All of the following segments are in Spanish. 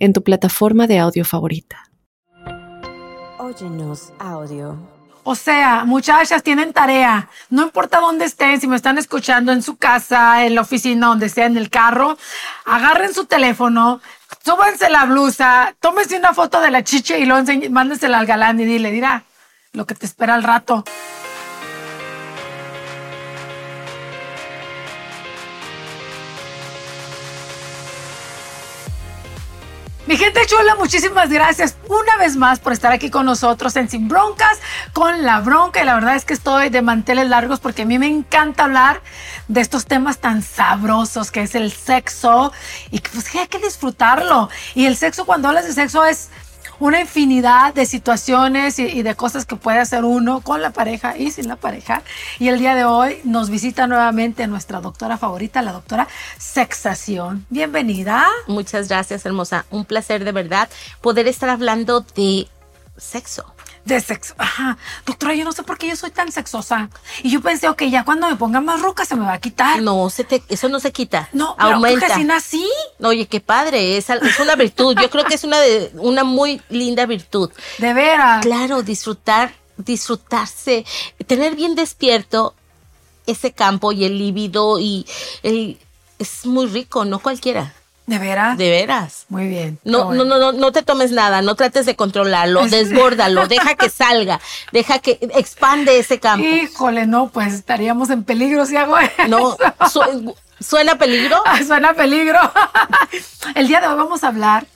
en tu plataforma de audio favorita. Óyenos audio. O sea, muchachas, tienen tarea. No importa dónde estén, si me están escuchando en su casa, en la oficina, donde sea, en el carro, agarren su teléfono, súbanse la blusa, tómense una foto de la chicha y luego mándesela al galán y dile, dirá, lo que te espera al rato. Mi gente chula, muchísimas gracias una vez más por estar aquí con nosotros en Sin Broncas con la bronca. Y la verdad es que estoy de manteles largos porque a mí me encanta hablar de estos temas tan sabrosos que es el sexo y que pues hay que disfrutarlo. Y el sexo, cuando hablas de sexo, es una infinidad de situaciones y, de cosas que puede hacer uno con la pareja y sin la pareja. Y el día de hoy nos visita nuevamente nuestra doctora favorita, la doctora Sexación. Bienvenida. Muchas gracias, hermosa. Un placer de verdad poder estar hablando de sexo de sexo. Ajá. Doctora, yo no sé por qué yo soy tan sexosa. Y yo pensé, ok, ya cuando me ponga más roca se me va a quitar. No, se te, eso no se quita. No, aumenta. Pero así nací. Oye, qué padre, es, es una virtud. Yo creo que es una, de, una muy linda virtud. De veras. Claro, disfrutar, disfrutarse, tener bien despierto ese campo y el líbido y el, es muy rico, no cualquiera. ¿De veras? De veras. Muy bien. No, no, no, no, te tomes nada, no trates de controlarlo, desbórdalo, deja que salga, deja que expande ese campo. Híjole, no, pues estaríamos en peligro si hago eso. No, ¿suena peligro? Ah, suena peligro. El día de hoy vamos a hablar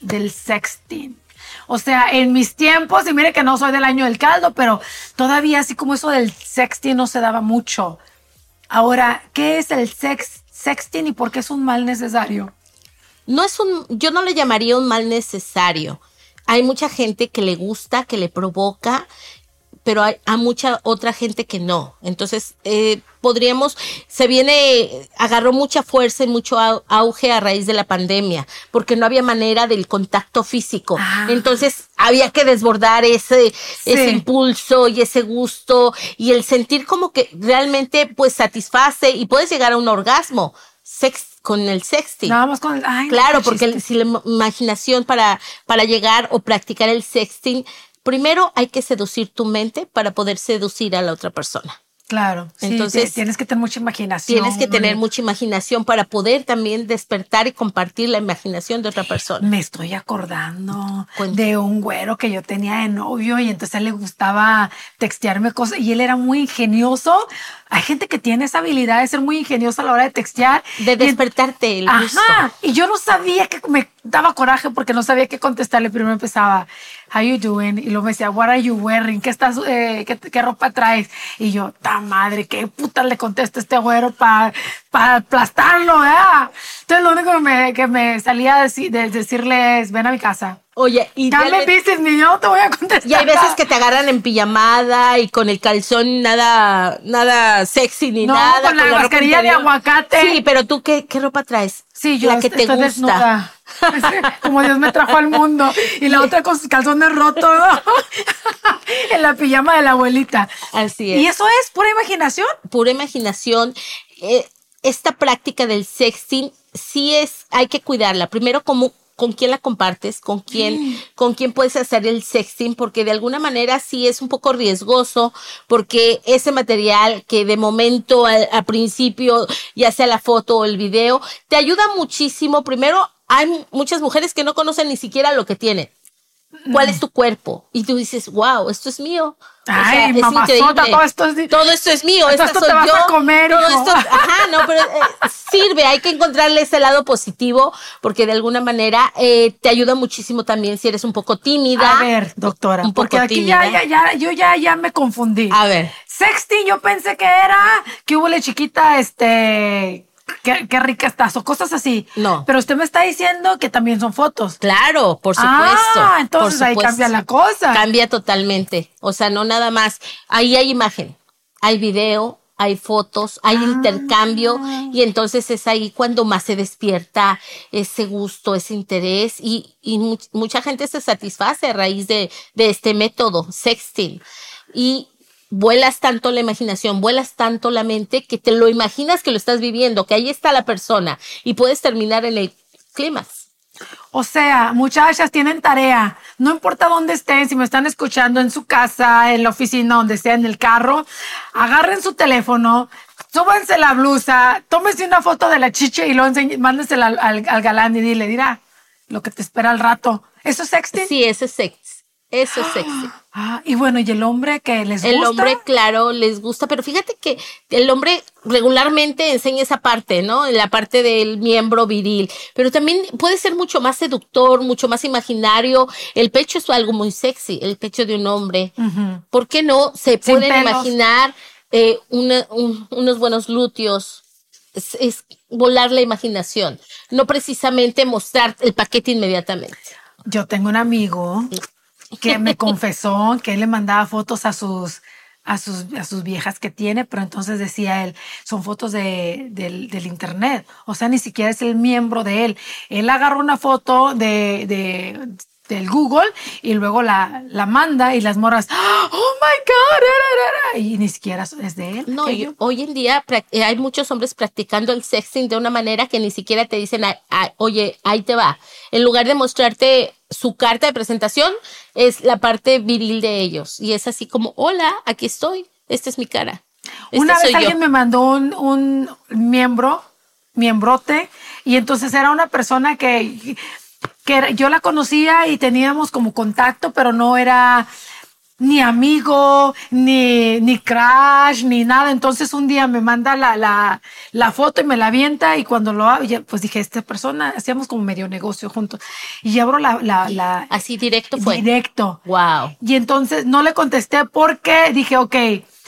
del sexting. O sea, en mis tiempos, y mire que no soy del año del caldo, pero todavía así como eso del sexting no se daba mucho. Ahora, ¿qué es el sex, sexting y por qué es un mal necesario? No es un, yo no le llamaría un mal necesario. Hay mucha gente que le gusta, que le provoca, pero hay a mucha otra gente que no. Entonces, eh, podríamos, se viene, agarró mucha fuerza y mucho auge a raíz de la pandemia, porque no había manera del contacto físico. Ah. Entonces, había que desbordar ese, ese impulso y ese gusto y el sentir como que realmente, pues, satisface y puedes llegar a un orgasmo. Sex, con el sexting. Nada con el, ay, Claro, porque si la imaginación para, para llegar o practicar el sexting, primero hay que seducir tu mente para poder seducir a la otra persona. Claro, entonces tienes que tener mucha imaginación. Tienes que tener mucha imaginación para poder también despertar y compartir la imaginación de otra persona. Me estoy acordando de un güero que yo tenía de novio y entonces a él le gustaba textearme cosas y él era muy ingenioso. Hay gente que tiene esa habilidad de ser muy ingeniosa a la hora de textear. De despertarte el gusto. Ajá, y yo no sabía que me daba coraje porque no sabía qué contestarle. Primero empezaba, how you doing? Y luego me decía, what are you wearing? ¿Qué, estás, eh, qué, ropa traes? Y yo, ta madre, qué puta le contesto a este güero para para aplastarlo, ¿eh? Entonces lo único que me, que me salía de, de decirle es, ven a mi casa. Oye, y ya me dices, ni yo te voy a contestar. Y hay veces que te agarran en pijamada y con el calzón nada, nada sexy ni no, nada. Con la, mascarilla de aguacate. Sí, pero tú qué, qué ropa traes? Sí, yo la que te gusta. Como Dios me trajo al mundo. Y la otra con sus calzones rotos, en la pijama de la abuelita. Así es. ¿Y eso es pura imaginación? Pura imaginación. Eh, esta práctica del sexting sí es, hay que cuidarla. Primero, como con quién la compartes, con quién, con quién puedes hacer el sexting, porque de alguna manera sí es un poco riesgoso, porque ese material que de momento al, principio, ya sea la foto o el video, te ayuda muchísimo. Primero, hay muchas mujeres que no conocen ni siquiera lo que tienen. ¿Cuál es mm. tu cuerpo? Y tú dices, wow, esto es mío. Ay, o todo esto es, todo esto es mío, esto te vas yo. A comer, todo esto, ajá, no, pero eh, sirve, hay que encontrarle ese lado positivo porque de alguna manera eh, te ayuda muchísimo también si eres un poco tímida. A ver, doctora, porque aquí ya, ya, ya, yo ya, ya me confundí. A ver. Sexting, yo pensé que era que hubo la chiquita, este, qué, qué rica estás o cosas así. No. Pero usted me está diciendo que también son fotos. Claro, por supuesto. Ah, entonces ahí cambia la cosa. Cambia totalmente. O sea, no nada más. Ahí hay imagen, hay video, hay fotos, hay Ah. intercambio y entonces es ahí cuando más se despierta ese gusto, ese interés y, y much- mucha gente se satisface a raíz de, de este método, sexting. Y vuelas tanto la imaginación, vuelas tanto la mente que te lo imaginas que lo estás viviendo, que ahí está la persona y puedes terminar en el clímax. O sea, muchachas tienen tarea. No importa dónde estén, si me están escuchando en su casa, en la oficina, donde sea, en el carro, agarren su teléfono, súbanse la blusa, tómense una foto de la chicha y lo mándensela al, al- al galán y dile, dirá, lo que te espera al rato. ¿Eso es sexting? Sí, ese es. Eso es sexy. Ah, y bueno, ¿y el hombre que les El gusta? hombre, claro, les gusta, pero fíjate que el hombre regularmente enseña esa parte, ¿no? La parte del miembro viril, pero también puede ser mucho más seductor, mucho más imaginario. El pecho es algo muy sexy, el pecho de un hombre. ¿Por qué no? Se Sin pueden pelos. imaginar eh, una- un- unos buenos glúteos. Es, es volar la imaginación, no precisamente mostrar el paquete inmediatamente. Yo tengo un amigo que me confesó que él le mandaba fotos a sus, a sus, a sus viejas que tiene, pero entonces decía él, son fotos de, del, del internet. O sea, ni siquiera es el miembro de él. Él agarra una foto de, de, del Google y luego la, la manda y las morras, oh my God, ra, ra, ra", y ni siquiera es de él. No, ¿Qué? y hoy en día eh, hay muchos hombres practicando el sexting de una manera que ni siquiera te dicen, "Ay, ay, oye, ahí te va. En lugar de mostrarte su carta de presentación, es la parte viril de ellos. Y es así como, hola, aquí estoy, esta es mi cara. Este Una vez yo". alguien me mandó un, un miembro, miembrote, y entonces era una persona que, que era- yo la conocía y teníamos como contacto, pero no era ni amigo, ni, ni crash, ni nada. Entonces un día me manda la, la, la foto y me la avienta y cuando lo ya, pues dije, esta persona, hacíamos como medio negocio juntos. Y abro la, la, la Así directo fue. directo. Wow. Y entonces no le contesté porque dije, ok,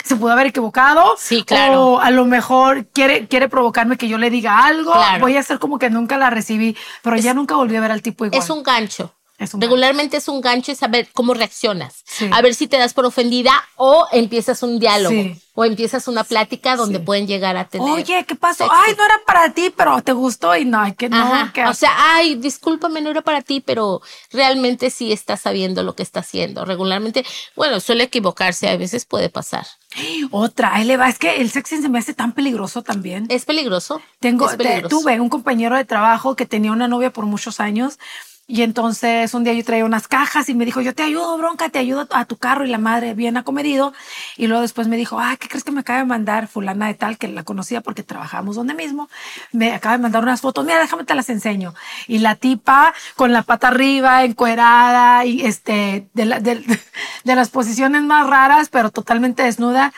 se pudo haber equivocado. Sí, claro. O a lo mejor quiere, quiere provocarme que yo le diga algo. Claro. Voy a hacer como que nunca la recibí, pero ya nunca volví a ver al tipo igual. Es un gancho. Es Regularmente es un gancho saber cómo reaccionas. Sí. A ver si te das por ofendida o empiezas un diálogo Sí. o empiezas una plática donde Sí. pueden llegar a tener. Oye, ¿qué pasó? Ay, no era para ti, pero te gustó y no, que no. Que- O sea, ay, discúlpame, no era para ti, pero realmente sí está sabiendo lo que está haciendo. Regularmente, bueno, suele equivocarse, a veces puede pasar. otra, ahí le va. Es que el sexting se me hace tan peligroso también. Es peligroso. Tengo, es te- peligroso. tuve un compañero de trabajo que tenía una novia por muchos años y entonces un día yo traía unas cajas y me dijo, yo te ayudo, bronca, te ayudo a tu carro y la madre bien acomedido. Y luego después me dijo, ah, ¿qué crees que me acaba de mandar fulana de tal que la conocía porque trabajábamos donde mismo? Me acaba de mandar unas fotos, mira, déjame te las enseño. Y la tipa con la pata arriba, encuerada y este, de- de las posiciones más raras, pero totalmente desnuda.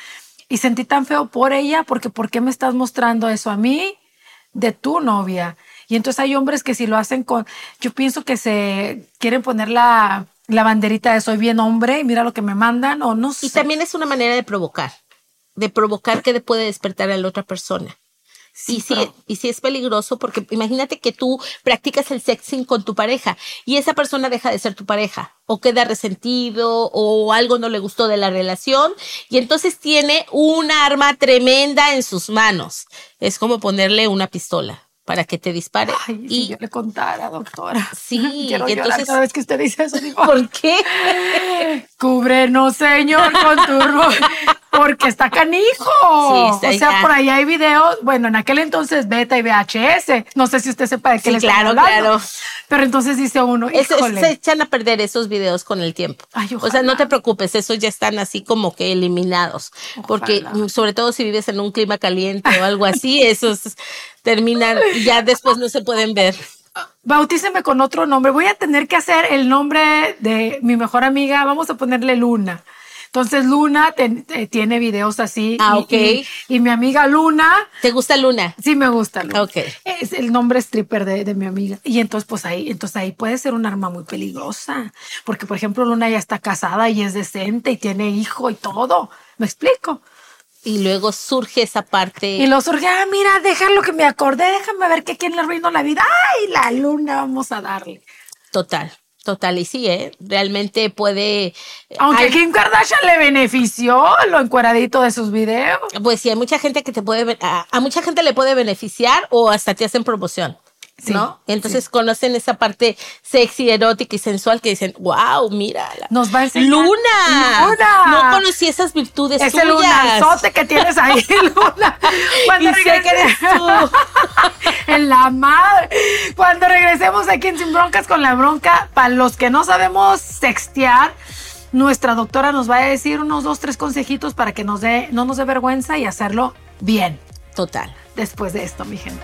Y sentí tan feo por ella porque ¿por qué me estás mostrando eso a mí? de tu novia. Y entonces hay hombres que si lo hacen con, yo pienso que se quieren poner la, la banderita de soy bien hombre y mira lo que me mandan o no sé. Y también es una manera de provocar, de provocar que puede despertar a la otra persona. y, sí, pero- y sí es peligroso porque imagínate que tú practicas el sexing con tu pareja y esa persona deja de ser tu pareja o queda resentido o algo no le gustó de la relación y entonces tiene un arma tremenda en sus manos. Es como ponerle una pistola para que te dispare. Ay, y si yo le contara, doctora. Sí, Quiero y entonces- cada vez que usted dice eso. Digo, ¿por qué? Cúbrenos, Señor, con tu porque está canijo. Sí, o sea, ya. por ahí hay videos, bueno, en aquel entonces beta y VHS. No sé si usted sepa de qué Sí, le estoy claro, claro. Pero entonces dice uno, Es- híjole. se echan a perder esos videos con el tiempo. Ay, o sea, no te preocupes, esos ya están así como que eliminados. Porque Ojalá. sobre todo si vives en un clima caliente o algo así, esos terminan y ya después no se pueden ver. Bautíceme con otro nombre. Voy a tener que hacer el nombre de mi mejor amiga. Vamos a ponerle Luna. Entonces Luna ten- eh, tiene videos así. Ah, y- ok. Y, y mi amiga Luna, ¿Te gusta Luna? sí me gusta. Luna. Ok. Es el nombre stripper de, de mi amiga. Y entonces pues ahí, entonces ahí puede ser un arma muy peligrosa. Porque por ejemplo Luna ya está casada y es decente y tiene hijo y todo. ¿Me explico? Y luego surge esa parte. Y lo surge, ah, mira, déjalo que me acordé, déjame ver que quién le arruinó la vida. Ay, la luna, vamos a darle. Total. Total, y sí, ¿eh? realmente puede. Aunque a Kim Kardashian le benefició lo encueradito de sus videos. Pues sí, hay mucha gente que te puede. A, a mucha gente le puede beneficiar o hasta te hacen promoción. ¿No? Entonces conocen esa parte sexy, erótica y sensual que dicen, wow, mira. Nos va a enseñar. Luna. Luna. No conocí esas virtudes Ese lunazote que tienes ahí, Luna. Cuando y sé que eres tú. en la madre. Cuando regresemos aquí en Sin Broncas con la bronca, para los que no sabemos sextear, nuestra doctora nos va a decir unos dos, tres consejitos para que nos dé, no nos dé vergüenza y hacerlo bien. Total. Después de esto, mi gente.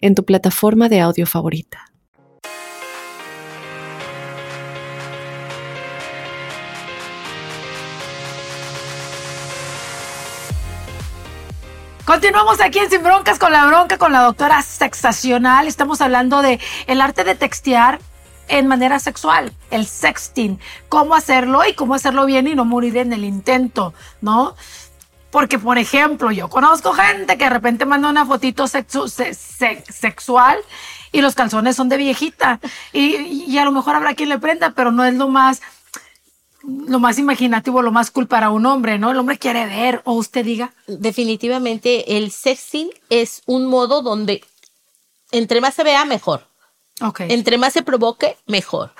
en tu plataforma de audio favorita. Continuamos aquí en Sin Broncas con la bronca con la doctora sexacional. Estamos hablando de el arte de textear en manera sexual, el sexting, cómo hacerlo y cómo hacerlo bien y no morir en el intento, ¿no? Porque, por ejemplo, yo conozco gente que de repente manda una fotito sexual y los calzones son de viejita. Y, a lo mejor habrá quien le prenda, pero no es lo más, lo más imaginativo, lo más cool para un hombre, ¿no? El hombre quiere ver, o usted diga. Definitivamente, el sexting es un modo donde entre más se vea, mejor. Okay. Entre más se provoque, mejor.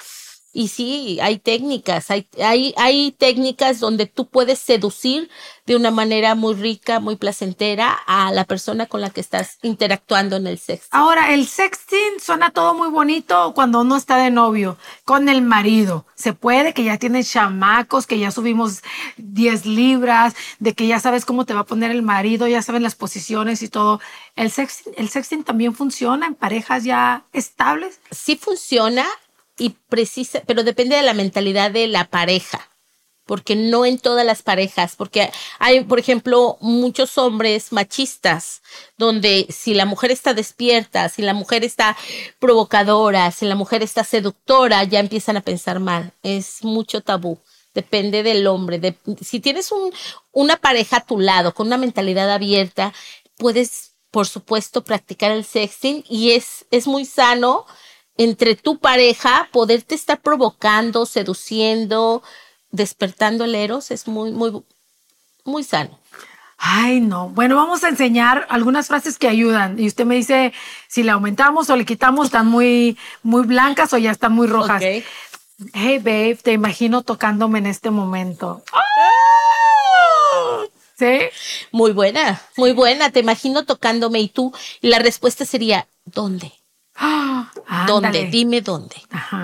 Y sí, hay técnicas, hay, hay, hay técnicas donde tú puedes seducir de una manera muy rica, muy placentera a la persona con la que estás interactuando en el sexting. Ahora, el sexting suena todo muy bonito cuando uno está de novio con el marido. Se puede que ya tienes chamacos, que ya subimos 10 libras, de que ya sabes cómo te va a poner el marido, ya saben las posiciones y todo. ¿El sexting, el sexting también funciona en parejas ya estables? Sí funciona y precisa, pero depende de la mentalidad de la pareja, porque no en todas las parejas, porque hay, por ejemplo, muchos hombres machistas, donde si la mujer está despierta, si la mujer está provocadora, si la mujer está seductora, ya empiezan a pensar mal. Es mucho tabú. Depende del hombre. Si tienes un, una pareja a tu lado con una mentalidad abierta, puedes, por supuesto, practicar el sexting y es, es muy sano entre tu pareja, poderte estar provocando, seduciendo, despertando el eros es muy, muy, muy sano. Ay, no. Bueno, vamos a enseñar algunas frases que ayudan. Y usted me dice si le aumentamos o le quitamos, están muy, muy blancas o ya están muy rojas. Hey, babe, te imagino tocándome en este momento. ¿Sí? Muy buena, muy buena. Te imagino tocándome y tú. Y la respuesta sería, ¿dónde? ¿Dónde? Dime dónde.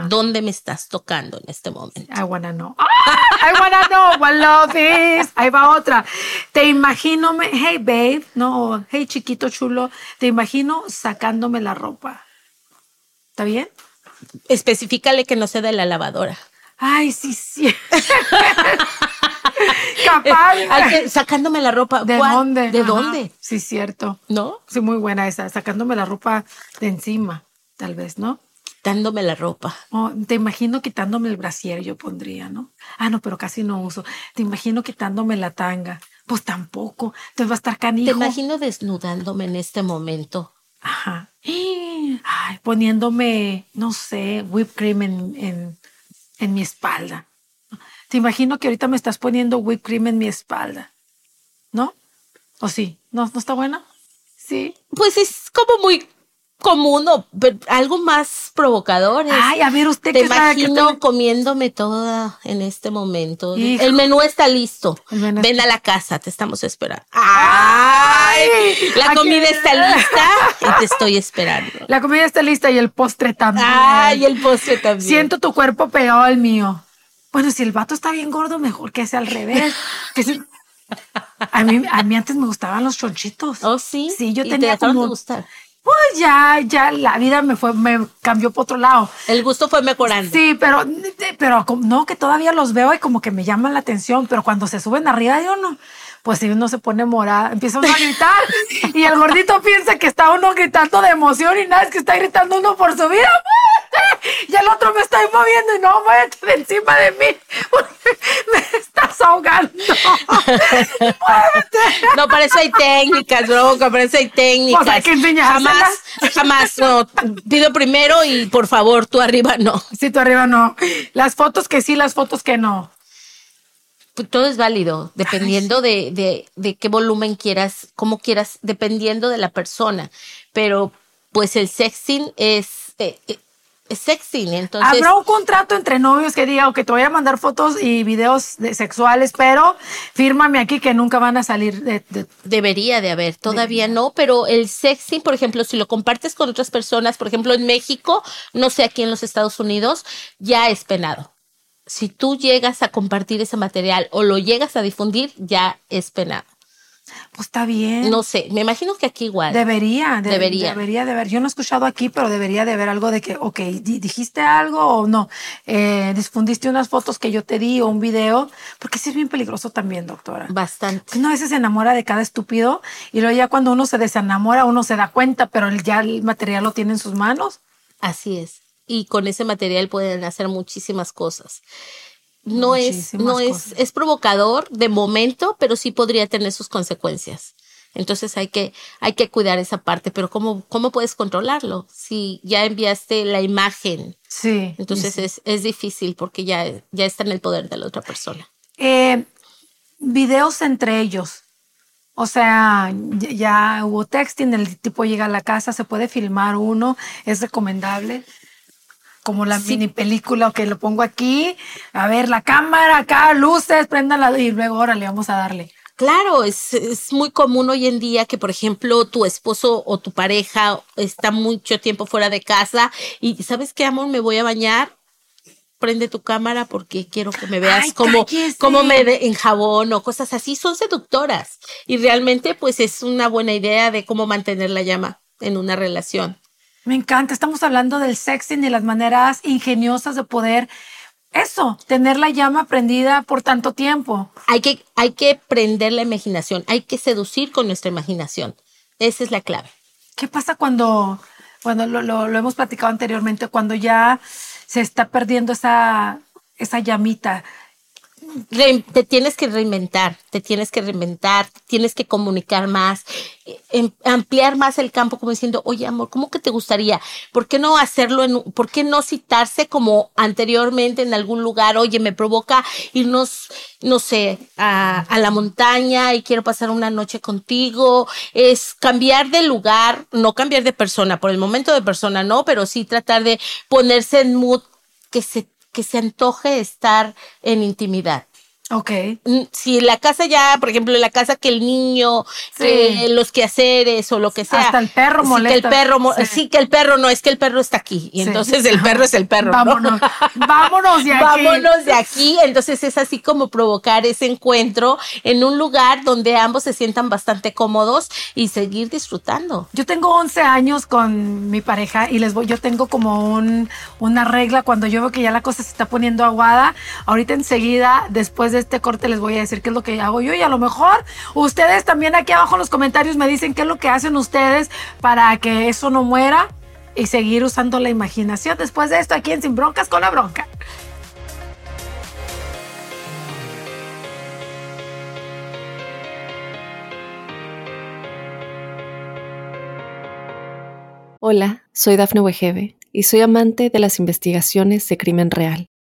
¿Dónde me estás tocando en este momento? I wanna know. I wanna know what love is. Ahí va otra. Te imagino, hey babe, no, hey chiquito chulo, te imagino sacándome la ropa. ¿Está bien? Especifícale que no sea de la lavadora. Ay, sí, sí. Capaz. sacándome la ropa. ¿De dónde? ¿De dónde? Sí, cierto. ¿No? Sí, muy buena esa. Sacándome la ropa de encima tal vez, ¿no? Quitándome la ropa. Oh, te imagino quitándome el brasier, yo pondría, ¿no? Ah, no, pero casi no uso. Te imagino quitándome la tanga. Pues tampoco. Entonces va a estar canijo. Te imagino desnudándome en este momento. Ajá. Ay, poniéndome, no sé, whipped cream en, en, en mi espalda. Te imagino que ahorita me estás poniendo whipped cream en mi espalda. ¿No? ¿O sí? ¿No, ¿No está bueno? Sí. Pues es como muy común o algo más provocador. Ay, a ver, usted te imagino comiéndome toda en este momento. El menú está listo. Ven a la casa, te estamos esperando. Ay, La comida está lista y te estoy esperando. La comida está lista y el postre también. Ay, el postre también. Siento tu cuerpo pegado al mío. Bueno, si el vato está bien gordo, mejor que sea al revés. Que se- A mí, a mí antes me gustaban los chonchitos. Oh, sí. Sí, yo ¿Y tenía te como- de gustar. Pues ya, ya la vida me fue, me cambió por otro lado. El gusto fue mejorando. Sí, pero, pero no, que todavía los veo y como que me llaman la atención, pero cuando se suben arriba, yo no. Pues si uno se pone morada, empieza uno a gritar y el gordito piensa que está uno gritando de emoción y nada, es que está gritando uno por su vida. Y el otro me está moviendo y no, muévete de encima de mí me estás ahogando. ¡Muévete! No, para eso hay técnicas, bronca, para eso hay técnicas. Pues hay que enseñárselas. Jamás, jamás, no. Pido primero y por favor, tú arriba no. Si tú arriba no. Las fotos que sí, las fotos que no. Pues todo es válido, dependiendo de, de, de qué volumen quieras, cómo quieras, dependiendo de la persona. Pero pues el sexting es, eh, eh, sexting, entonces Habrá un contrato entre novios que diga, ok, te voy a mandar fotos y videos de- sexuales, pero fírmame aquí que nunca van a salir de, de- debería de haber, todavía no, pero el sexting, por ejemplo, si lo compartes con otras personas, por ejemplo, en México, no sé aquí en los Estados Unidos, ya es penado. Si tú llegas a compartir ese material o lo llegas a difundir, ya es penado. Pues está bien. No sé, me imagino que aquí igual. Debería, de- Debería. Debería de haber. Yo no he escuchado aquí, pero debería de haber algo de que, ok, di- dijiste algo o no. Eh, difundiste unas fotos que yo te di o un video, porque sí es bien peligroso también, doctora. Bastante. Uno a veces se enamora de cada estúpido y luego ya cuando uno se desenamora, uno se da cuenta, pero ya el material lo tiene en sus manos. Así es. Y con ese material pueden hacer muchísimas cosas. No es, no es, cosas. es provocador de momento, pero sí podría tener sus consecuencias. Entonces hay que, hay que cuidar esa parte, pero ¿cómo, cómo puedes controlarlo? Si ya enviaste la imagen, Sí. entonces sí. es, es difícil porque ya, ya está en el poder de la otra persona. Eh, videos entre ellos. O sea, ya, ya hubo texting, el tipo llega a la casa, se puede filmar uno, es recomendable. Como la Sí. mini película que lo pongo aquí, a ver la cámara acá, luces, préndala y luego órale, vamos a darle. Claro, es, es muy común hoy en día que, por ejemplo, tu esposo o tu pareja está mucho tiempo fuera de casa y ¿sabes qué, amor? Me voy a bañar. Prende tu cámara porque quiero que me veas Ay, como, cállese. como me de- en jabón o cosas así. Son seductoras y realmente pues es una buena idea de cómo mantener la llama en una relación. Me encanta, estamos hablando del sexting y las maneras ingeniosas de poder, eso, tener la llama prendida por tanto tiempo. Hay que, hay que prender la imaginación, hay que seducir con nuestra imaginación. Esa es la clave. ¿Qué pasa cuando, cuando lo, lo- lo hemos platicado anteriormente, cuando ya se está perdiendo esa, esa llamita? Te tienes que reinventar, te tienes que reinventar, tienes que comunicar más, eh, em- ampliar más el campo, como diciendo, oye amor, ¿cómo que te gustaría? ¿Por qué no hacerlo en, por qué no citarse como anteriormente en algún lugar? Oye, me provoca irnos, no sé, a, a la montaña y quiero pasar una noche contigo. Es cambiar de lugar, no cambiar de persona, por el momento de persona no, pero sí tratar de ponerse en mood que se, que se antoje estar en intimidad. Ok. Mm, si la casa ya, por ejemplo, la casa que el niño, Sí. los quehaceres o lo que sea. Hasta el perro sí, molesta. Que el perro, Sí. sí. que el perro no, es que el perro está aquí. Y Sí. entonces el perro es el perro. ¿no? Vámonos, vámonos de aquí. Vámonos de aquí. Entonces es así como provocar ese encuentro en un lugar donde ambos se sientan bastante cómodos y seguir disfrutando. Yo tengo 11 años con mi pareja y les voy, yo tengo como un, una regla cuando yo veo que ya la cosa se está poniendo aguada. Ahorita enseguida, después de este corte, les voy a decir qué es lo que hago yo y a lo mejor ustedes también aquí abajo en los comentarios me dicen qué es lo que hacen ustedes para que eso no muera y seguir usando la imaginación. Después de esto, aquí en Sin Broncas con la Bronca. Hola, soy Dafne Wegebe y soy amante de las investigaciones de crimen real.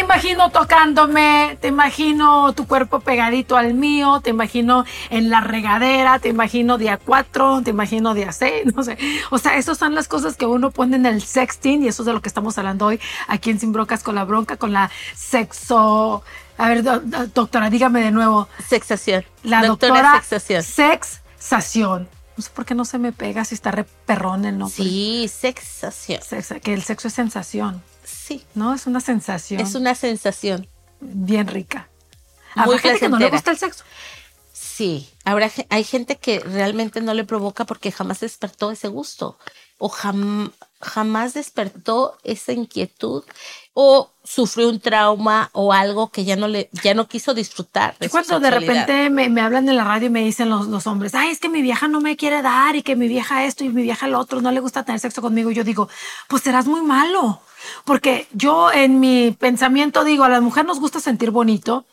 Te imagino tocándome, te imagino tu cuerpo pegadito al mío, te imagino en la regadera, te imagino día 4, te imagino día 6, no sé. O sea, esas son las cosas que uno pone en el sexting y eso es de lo que estamos hablando hoy aquí en Sin Brocas con la bronca, con la sexo... A ver, do- do- doctora, dígame de nuevo. Sexación. La Doctora doctora sexación. sexación. No sé por qué no se me pega si está re perrón el nombre. Sí, sexación. Sexa- que el sexo es sensación, Sí. ¿no? Es una sensación Es una sensación. bien rica. Habrá gente que no le gusta el sexo. Sí, habrá, hay gente que realmente no le provoca porque jamás despertó ese gusto o jam- jamás despertó esa inquietud o sufrió un trauma o algo que ya no le ya no quiso disfrutar. de su cuando de repente me, me hablan en la radio y me dicen los, los hombres, ay, es que mi vieja no me quiere dar y que mi vieja esto y mi vieja lo otro, no le gusta tener sexo conmigo, yo digo, pues serás muy malo. Porque yo en mi pensamiento digo, a la mujer nos gusta sentir bonito,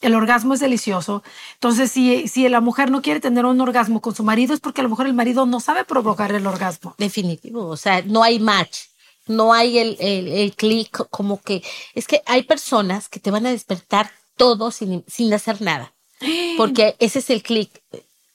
el orgasmo es delicioso. Entonces, si, si la mujer no quiere tener un orgasmo con su marido es porque a lo mejor el marido no sabe provocar el orgasmo. Definitivo, o sea, no hay match, no hay el, el, el clic, como que es que hay personas que te van a despertar todo sin, sin hacer nada, porque ese es el clic.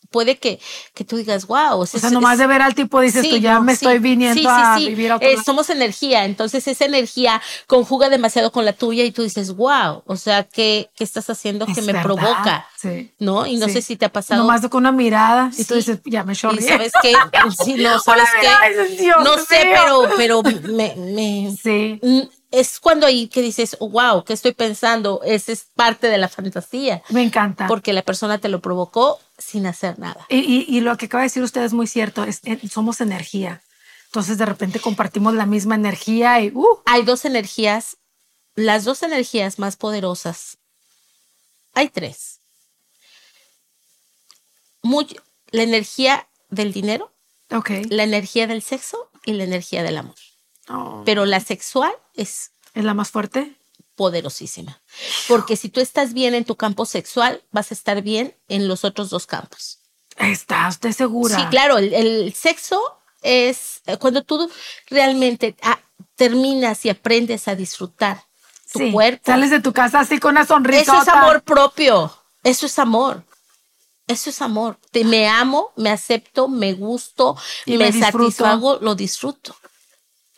Puede que, que tú digas, wow, O sea, nomás de ver al tipo dices Sí, tú, ya no, me sí, estoy viniendo sí, sí, a vivir a otro Eh, lado". somos energía, entonces esa energía conjuga demasiado con la tuya y tú dices, wow, o sea, ¿qué, qué estás haciendo que Es me provoca? sí, ¿No? Y no sé si te ha pasado. Nomás con una mirada y tú dices, ya me Y chorreé. sabes qué, sí, no, sabes qué, y "Dios no sé, mío". pero, pero me, me, Sí. Es cuando ahí que dices, oh, wow, ¿qué estoy pensando? Esa es parte de la fantasía, Me encanta. porque la persona te lo provocó sin hacer nada. Y, y- y lo que acaba de decir usted es muy cierto, es, eh, somos energía. Entonces de repente compartimos la misma energía y uh, Hay dos energías, las dos energías más poderosas. Hay tres. Muy- la energía del dinero, ok. la energía del sexo y la energía del amor. Oh, Pero la sexual es ¿Es la más fuerte? Poderosísima. Porque si tú estás bien en tu campo sexual, vas a estar bien en los otros dos campos. ¿Está usted segura? Sí, claro, el, el sexo es eh, cuando tú realmente ah, terminas y aprendes a disfrutar tu Sí, cuerpo. Sales de tu casa así con una sonrisa. Eso es amor propio. Eso es amor. Eso es amor. Te, me amo, me acepto, me gusto, Y me, me satisfago, lo disfruto.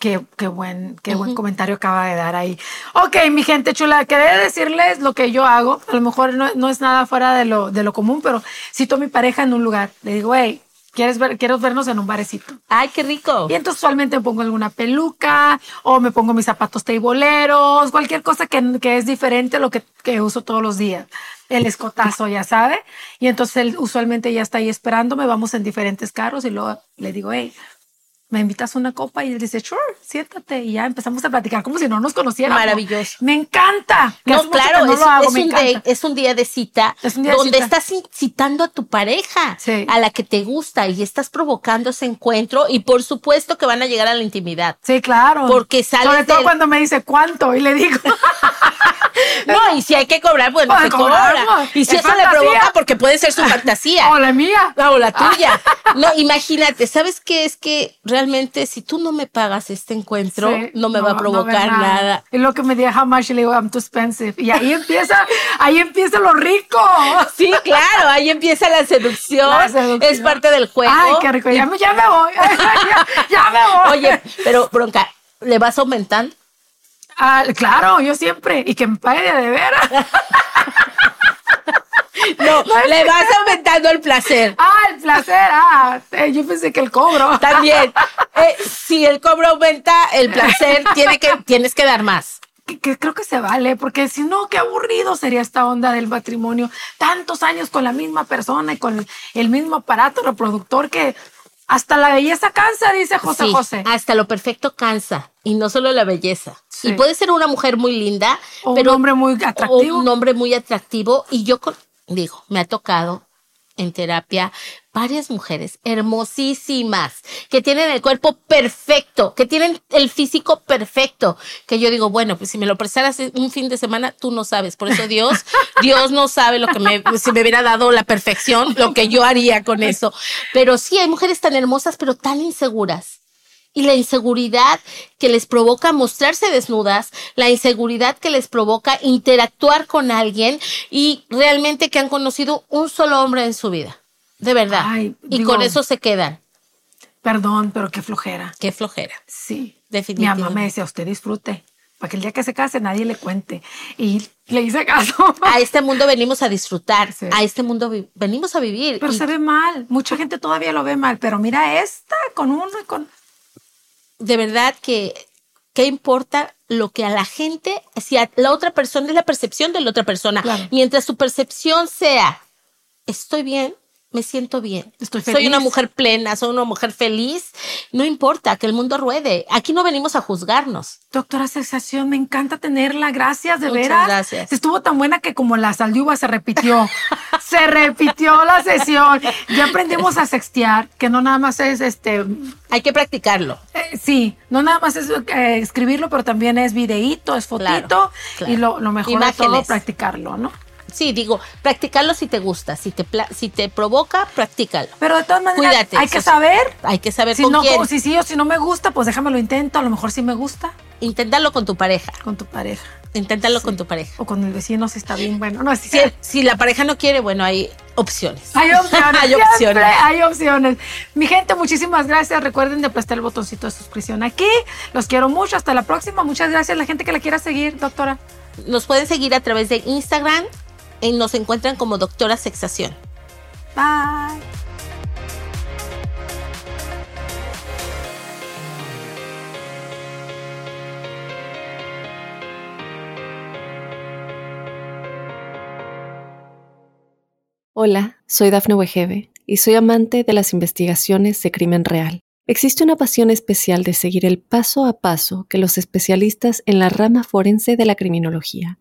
Qué, qué buen, qué buen comentario acaba de dar ahí. Ok, mi gente chula, quería decirles lo que yo hago. A lo mejor no, no es nada fuera de lo, de lo común, pero cito a mi pareja en un lugar. Le digo, hey, ¿quieres ver, quiero vernos en un barecito? Ay, qué rico. Y entonces usualmente me pongo alguna peluca o me pongo mis zapatos teiboleros, cualquier cosa que, que es diferente a lo que, que uso todos los días. El escotazo, ya sabe. Y entonces él usualmente ya está ahí esperándome, vamos en diferentes carros y luego le digo, hey, ¿me invitas a una copa? Y él dice, sure, siéntate. Y ya empezamos a platicar como si no nos conociéramos. Maravilloso. Me encanta. No, claro, no es, lo hago, es me un es un día de cita Es un día de donde cita. estás citando a tu pareja, Sí. a la que te gusta y estás provocando ese encuentro y por supuesto que van a llegar a la intimidad. Sí, claro. Porque sales Sobre todo del- cuando me dice cuánto y le digo, No, y si hay que cobrar, bueno, Pues se cobra. Y si Es eso le provoca, porque puede ser su fantasía. o la mía. o la tuya. No, imagínate, ¿sabes qué? Es que realmente si tú no me pagas este encuentro, Sí, no me va a provocar nada. Y lo que me diga jamás, le digo, I'm too expensive. Y ahí empieza, ahí empieza lo rico. Sí, claro, ahí empieza la seducción. La seducción. Es parte del juego. Ay, qué rico. Ya me, ya me voy. ya, ya me voy. Oye, pero bronca, ¿le vas aumentando? Ah, claro, yo siempre. Y que me pague de, de veras. No, le vas aumentando el placer. Ah, el placer. Ah, eh, yo pensé que el cobro. También, eh, si el cobro aumenta, el placer tiene que, tienes que dar más. que, que creo que se vale, porque si no, qué aburrido sería esta onda del matrimonio. Tantos años con la misma persona y con el mismo aparato reproductor que hasta la belleza cansa, dice José Sí, José. Hasta lo perfecto cansa y no solo la belleza. Sí. Y puede ser una mujer muy linda, O un pero hombre muy atractivo. o un hombre muy atractivo y yo con- digo, me ha tocado en terapia varias mujeres hermosísimas que tienen el cuerpo perfecto, que tienen el físico perfecto, que yo digo, bueno, pues si me lo prestaras un fin de semana, tú no sabes. Por eso Dios, Dios no sabe lo que me, si me hubiera dado la perfección, lo que yo haría con eso. Pero sí, hay mujeres tan hermosas, pero tan inseguras y la inseguridad que les provoca mostrarse desnudas, la inseguridad que les provoca interactuar con alguien y realmente que han conocido un solo hombre en su vida. De verdad. y con eso se quedan. Perdón, pero qué flojera. Qué flojera. Sí. Definitivamente. Mi mamá me decía, usted disfrute, para que el día que se case nadie le cuente. Y le hice caso. A este mundo venimos a disfrutar, a este mundo venimos a vivir. Pero se ve mal, mucha gente todavía lo ve mal, pero mira esta con uno y con de verdad que, ¿qué importa lo que a la gente, si a la otra persona es la percepción de la otra persona? Mientras su percepción sea, estoy bien, me siento bien. Estoy Soy una mujer plena, soy una mujer feliz. No importa que el mundo ruede. Aquí no venimos a juzgarnos. Doctora Sensación, me encanta tenerla. Gracias, de Muchas veras. Gracias. Estuvo tan buena que como la saldiuva se repitió. se repitió la sesión. Ya aprendimos a sextear, que no nada más es este. Hay que practicarlo. Eh, sí, no nada más es eh, escribirlo, pero también es videíto, es fotito. Y lo, mejor es todo practicarlo, ¿no? Sí, digo, practicarlo si te gusta, si te si te provoca, practícalo. Pero de todas maneras, Cuídate, hay que saber. Hay que saber si con no, quién. Si sí o si no me gusta, pues déjame lo intento, a lo mejor sí me gusta. Inténtalo con tu pareja. Con tu pareja. Inténtalo con tu pareja. O con el vecino si está bien, bueno, no, si, si, la pareja no quiere, bueno, hay opciones. Hay opciones. hay opciones. Hay opciones. Mi gente, muchísimas gracias. Recuerden de aplastar el botoncito de suscripción aquí. Los quiero mucho. Hasta la próxima. Muchas gracias a la gente que la quiera seguir, doctora. Nos pueden seguir a través de Instagram, y nos encuentran como Doctora Sexación. Bye. Hola, soy Dafne Wegebe y soy amante de las investigaciones de crimen real. Existe una pasión especial de seguir el paso a paso que los especialistas en la rama forense de la criminología